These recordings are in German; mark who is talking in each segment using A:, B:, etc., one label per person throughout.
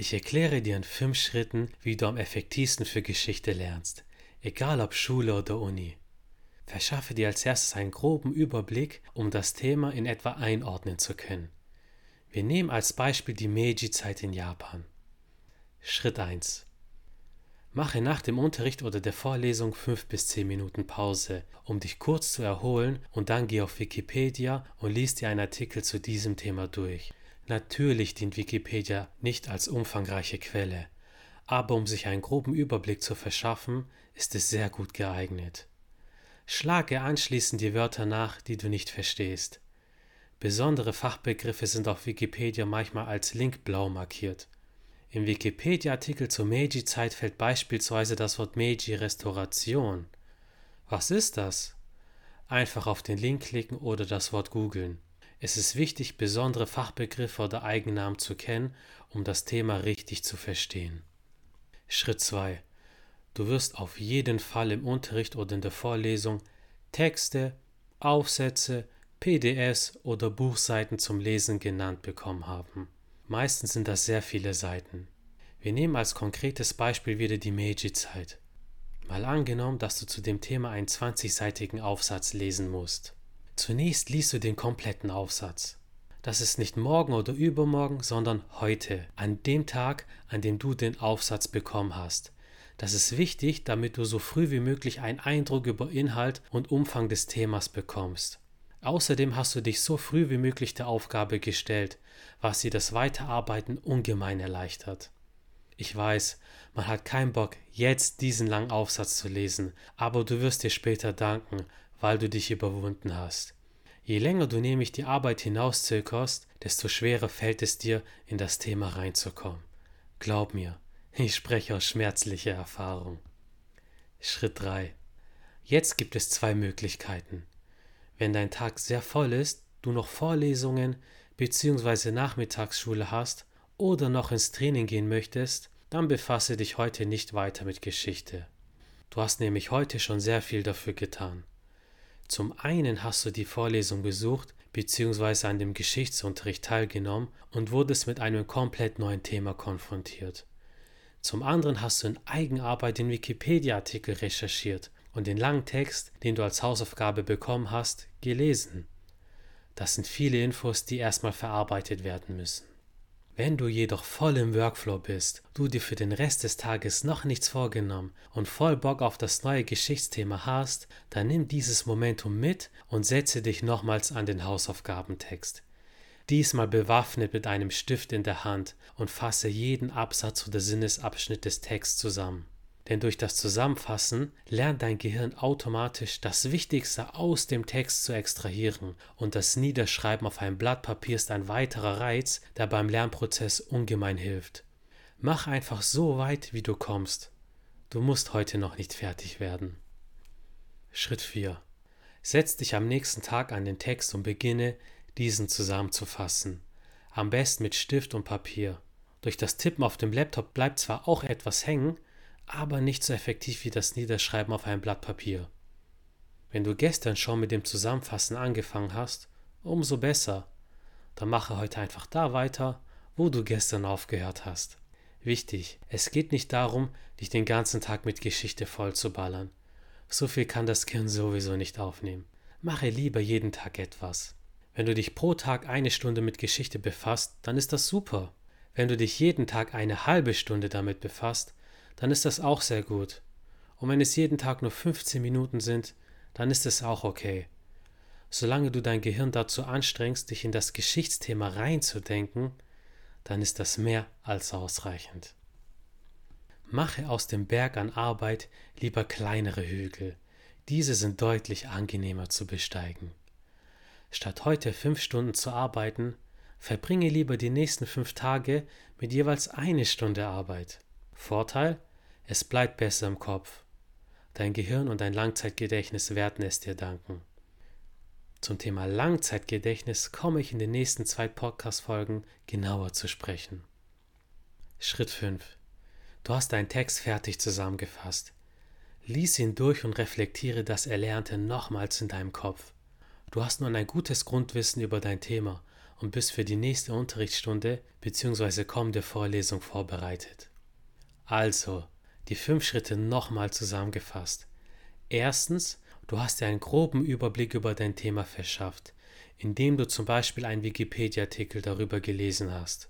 A: Ich erkläre dir in fünf Schritten, wie du am effektivsten für Geschichte lernst, egal ob Schule oder Uni. Verschaffe dir als erstes einen groben Überblick, um das Thema in etwa einordnen zu können. Wir nehmen als Beispiel die Meiji-Zeit in Japan. Schritt 1. Mache nach dem Unterricht oder der Vorlesung 5 bis 10 Minuten Pause, um dich kurz zu erholen und dann geh auf Wikipedia und lies dir einen Artikel zu diesem Thema durch. Natürlich dient Wikipedia nicht als umfangreiche Quelle, aber um sich einen groben Überblick zu verschaffen, ist es sehr gut geeignet. Schlage anschließend die Wörter nach, die du nicht verstehst. Besondere Fachbegriffe sind auf Wikipedia manchmal als Link blau markiert. Im Wikipedia-Artikel zur Meiji-Zeit fällt beispielsweise das Wort Meiji-Restauration. Was ist das? Einfach auf den Link klicken oder das Wort googeln. Es ist wichtig, besondere Fachbegriffe oder Eigennamen zu kennen, um das Thema richtig zu verstehen. Schritt 2. Du wirst auf jeden Fall im Unterricht oder in der Vorlesung Texte, Aufsätze, PDS oder Buchseiten zum Lesen genannt bekommen haben. Meistens sind das sehr viele Seiten. Wir nehmen als konkretes Beispiel wieder die Meiji-Zeit. Mal angenommen, dass du zu dem Thema einen 20-seitigen Aufsatz lesen musst. Zunächst liest du den kompletten Aufsatz. Das ist nicht morgen oder übermorgen, sondern heute, an dem Tag, an dem du den Aufsatz bekommen hast. Das ist wichtig, damit du so früh wie möglich einen Eindruck über Inhalt und Umfang des Themas bekommst. Außerdem hast du dich so früh wie möglich der Aufgabe gestellt, was dir das Weiterarbeiten ungemein erleichtert. Ich weiß, man hat keinen Bock, jetzt diesen langen Aufsatz zu lesen, aber du wirst dir später danken, weil du dich überwunden hast. Je länger du nämlich die Arbeit hinauszögerst, desto schwerer fällt es dir, in das Thema reinzukommen. Glaub mir, ich spreche aus schmerzlicher Erfahrung. Schritt 3. Jetzt gibt es zwei Möglichkeiten. Wenn dein Tag sehr voll ist, du noch Vorlesungen bzw. Nachmittagsschule hast oder noch ins Training gehen möchtest, dann befasse dich heute nicht weiter mit Geschichte. Du hast nämlich heute schon sehr viel dafür getan. Zum einen hast du die Vorlesung besucht bzw. an dem Geschichtsunterricht teilgenommen und wurdest mit einem komplett neuen Thema konfrontiert. Zum anderen hast du in Eigenarbeit den Wikipedia-Artikel recherchiert und den langen Text, den du als Hausaufgabe bekommen hast, gelesen. Das sind viele Infos, die erstmal verarbeitet werden müssen. Wenn du jedoch voll im Workflow bist, du dir für den Rest des Tages noch nichts vorgenommen und voll Bock auf das neue Geschichtsthema hast, dann nimm dieses Momentum mit und setze dich nochmals an den Hausaufgabentext. Diesmal bewaffnet mit einem Stift in der Hand und fasse jeden Absatz oder Sinnesabschnitt des Texts zusammen. Denn durch das Zusammenfassen lernt dein Gehirn automatisch das Wichtigste aus dem Text zu extrahieren und das Niederschreiben auf einem Blatt Papier ist ein weiterer Reiz, der beim Lernprozess ungemein hilft. Mach einfach so weit, wie du kommst. Du musst heute noch nicht fertig werden. Schritt 4. Setz dich am nächsten Tag an den Text und beginne, diesen zusammenzufassen. Am besten mit Stift und Papier. Durch das Tippen auf dem Laptop bleibt zwar auch etwas hängen, aber nicht so effektiv wie das Niederschreiben auf einem Blatt Papier. Wenn du gestern schon mit dem Zusammenfassen angefangen hast, umso besser. Dann mache heute einfach da weiter, wo du gestern aufgehört hast. Wichtig, es geht nicht darum, dich den ganzen Tag mit Geschichte vollzuballern. So viel kann das Gehirn sowieso nicht aufnehmen. Mache lieber jeden Tag etwas. Wenn du dich pro Tag eine Stunde mit Geschichte befasst, dann ist das super. Wenn du dich jeden Tag eine halbe Stunde damit befasst, dann ist das auch sehr gut. Und wenn es jeden Tag nur 15 Minuten sind, dann ist es auch okay. Solange du dein Gehirn dazu anstrengst, dich in das Geschichtsthema reinzudenken, dann ist das mehr als ausreichend. Mache aus dem Berg an Arbeit lieber kleinere Hügel. Diese sind deutlich angenehmer zu besteigen. Statt heute fünf Stunden zu arbeiten, verbringe lieber die nächsten fünf Tage mit jeweils eine Stunde Arbeit. Vorteil? Es bleibt besser im Kopf. Dein Gehirn und dein Langzeitgedächtnis werden es dir danken. Zum Thema Langzeitgedächtnis komme ich in den nächsten zwei Podcast-Folgen genauer zu sprechen. Schritt 5. Du hast deinen Text fertig zusammengefasst. Lies ihn durch und reflektiere das Erlernte nochmals in deinem Kopf. Du hast nun ein gutes Grundwissen über dein Thema und bist für die nächste Unterrichtsstunde bzw. kommende Vorlesung vorbereitet. Also, die fünf Schritte nochmal zusammengefasst. Erstens, du hast dir einen groben Überblick über dein Thema verschafft, indem du zum Beispiel einen Wikipedia-Artikel darüber gelesen hast.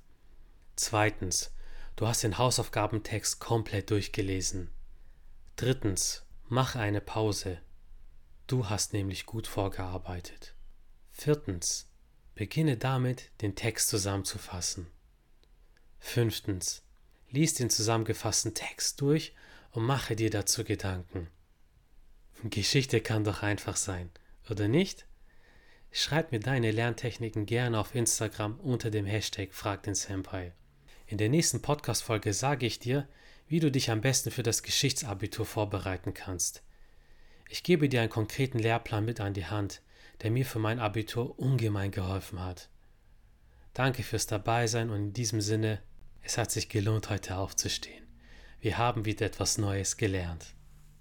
A: Zweitens, du hast den Hausaufgabentext komplett durchgelesen. Drittens, mach eine Pause. Du hast nämlich gut vorgearbeitet. Viertens, beginne damit, den Text zusammenzufassen. Fünftens, lies den zusammengefassten Text durch und mache dir dazu Gedanken. Geschichte kann doch einfach sein, oder nicht? Schreib mir deine Lerntechniken gerne auf Instagram unter dem Hashtag Frag den Senpai. In der nächsten Podcast-Folge sage ich dir, wie du dich am besten für das Geschichtsabitur vorbereiten kannst. Ich gebe dir einen konkreten Lehrplan mit an die Hand, der mir für mein Abitur ungemein geholfen hat. Danke fürs Dabeisein und in diesem Sinne, es hat sich gelohnt, heute aufzustehen. Wir haben wieder etwas Neues gelernt.